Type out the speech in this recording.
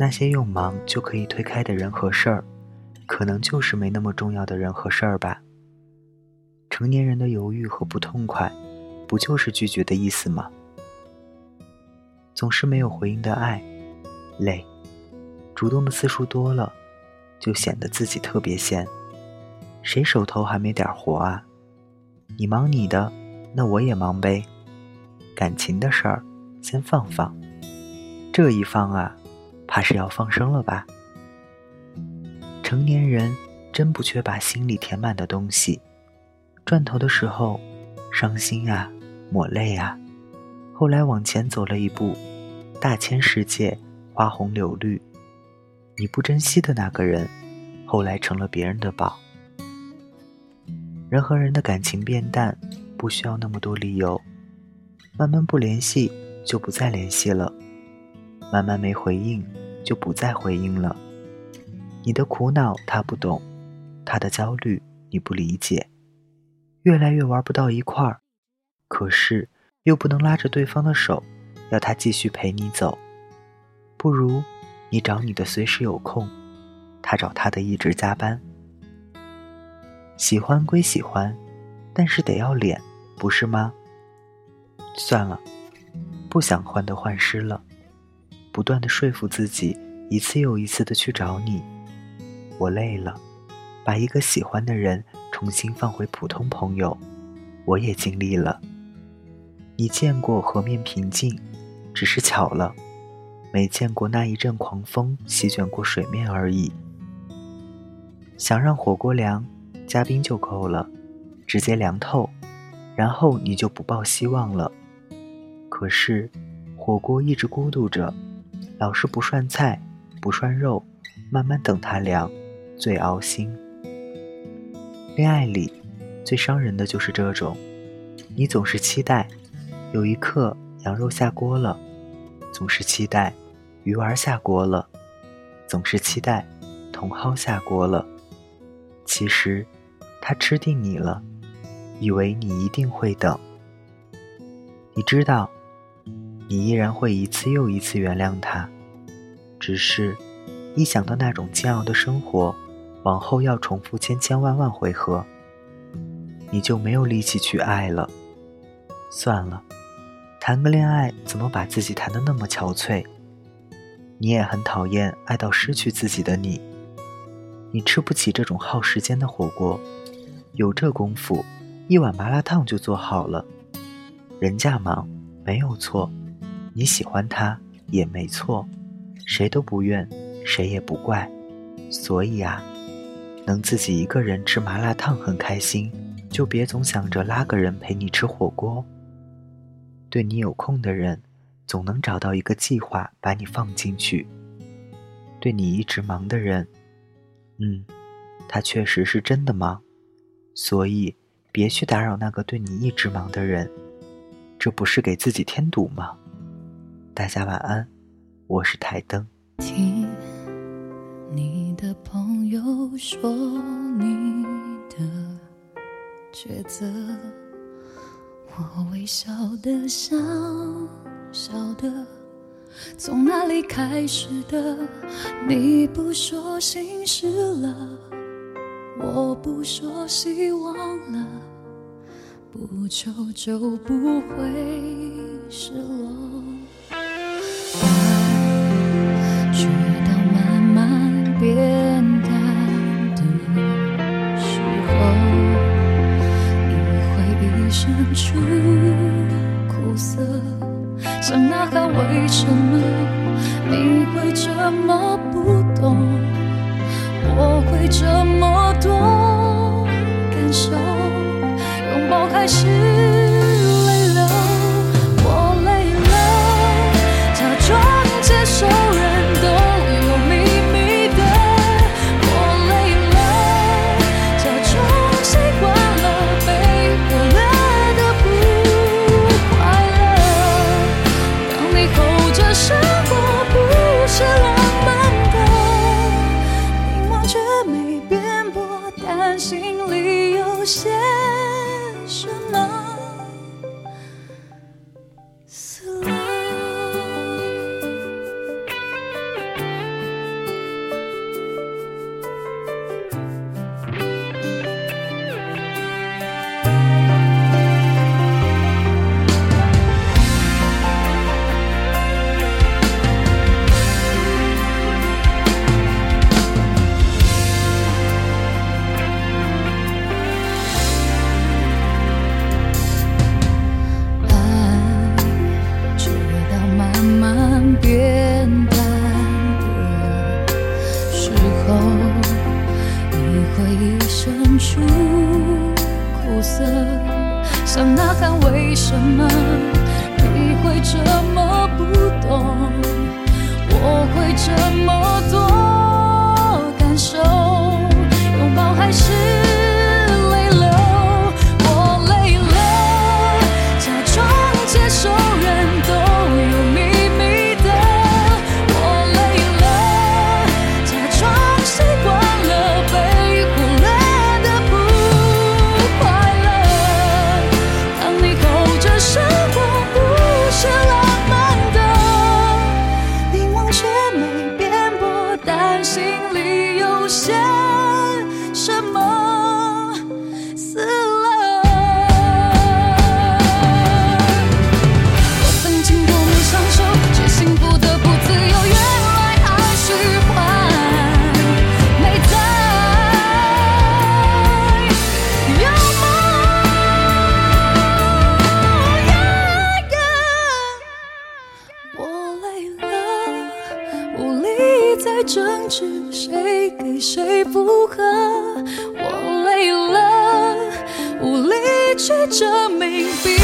那些用忙就可以推开的人和事儿，可能就是没那么重要的人和事儿吧。成年人的犹豫和不痛快，不就是拒绝的意思吗？总是没有回应的爱，累；主动的次数多了，就显得自己特别闲。谁手头还没点活啊？你忙你的，那我也忙呗。感情的事儿，先放放。这一放啊，怕是要放生了吧？成年人真不缺把心里填满的东西。转头的时候，伤心啊，抹泪啊。后来往前走了一步，大千世界，花红柳绿。你不珍惜的那个人，后来成了别人的宝。人和人的感情变淡，不需要那么多理由。慢慢不联系，就不再联系了。慢慢没回应，就不再回应了。你的苦恼他不懂，他的焦虑你不理解，越来越玩不到一块儿。可是又不能拉着对方的手，要他继续陪你走。不如你找你的随时有空，他找他的一直加班。喜欢归喜欢，但是得要脸，不是吗？算了，不想患得患失了。不断的说服自己，一次又一次的去找你，我累了。把一个喜欢的人重新放回普通朋友，我也尽力了。你见过河面平静，只是巧了，没见过那一阵狂风席卷过水面而已。想让火锅凉，加冰就够了，直接凉透，然后你就不抱希望了。可是，火锅一直孤独着。老是不涮菜，不涮肉，慢慢等它凉，最熬心。恋爱里最伤人的就是这种，你总是期待有一刻羊肉下锅了，总是期待鱼丸下锅了，总是期待茼蒿下锅了。其实他吃定你了，以为你一定会等。你知道。你依然会一次又一次原谅他，只是，一想到那种煎熬的生活，往后要重复千千万万回合，你就没有力气去爱了。算了，谈个恋爱怎么把自己谈得那么憔悴？你也很讨厌爱到失去自己的你，你吃不起这种耗时间的火锅，有这功夫，一碗麻辣烫就做好了。人家忙，没有错。你喜欢他也没错，谁都不怨，谁也不怪，所以啊，能自己一个人吃麻辣烫很开心，就别总想着拉个人陪你吃火锅。对你有空的人，总能找到一个计划把你放进去。对你一直忙的人，嗯，他确实是真的忙，所以别去打扰那个对你一直忙的人，这不是给自己添堵吗？大家晚安，我是台灯。听你的朋友说你的抉择，我微笑的笑笑的，从哪里开始的？你不说心事了，我不说希望了，不求就不会失落。不懂？我会这么多感受，拥抱还是。So 想呐喊，为什么你会这么不懂？我会这么多感受，去证明。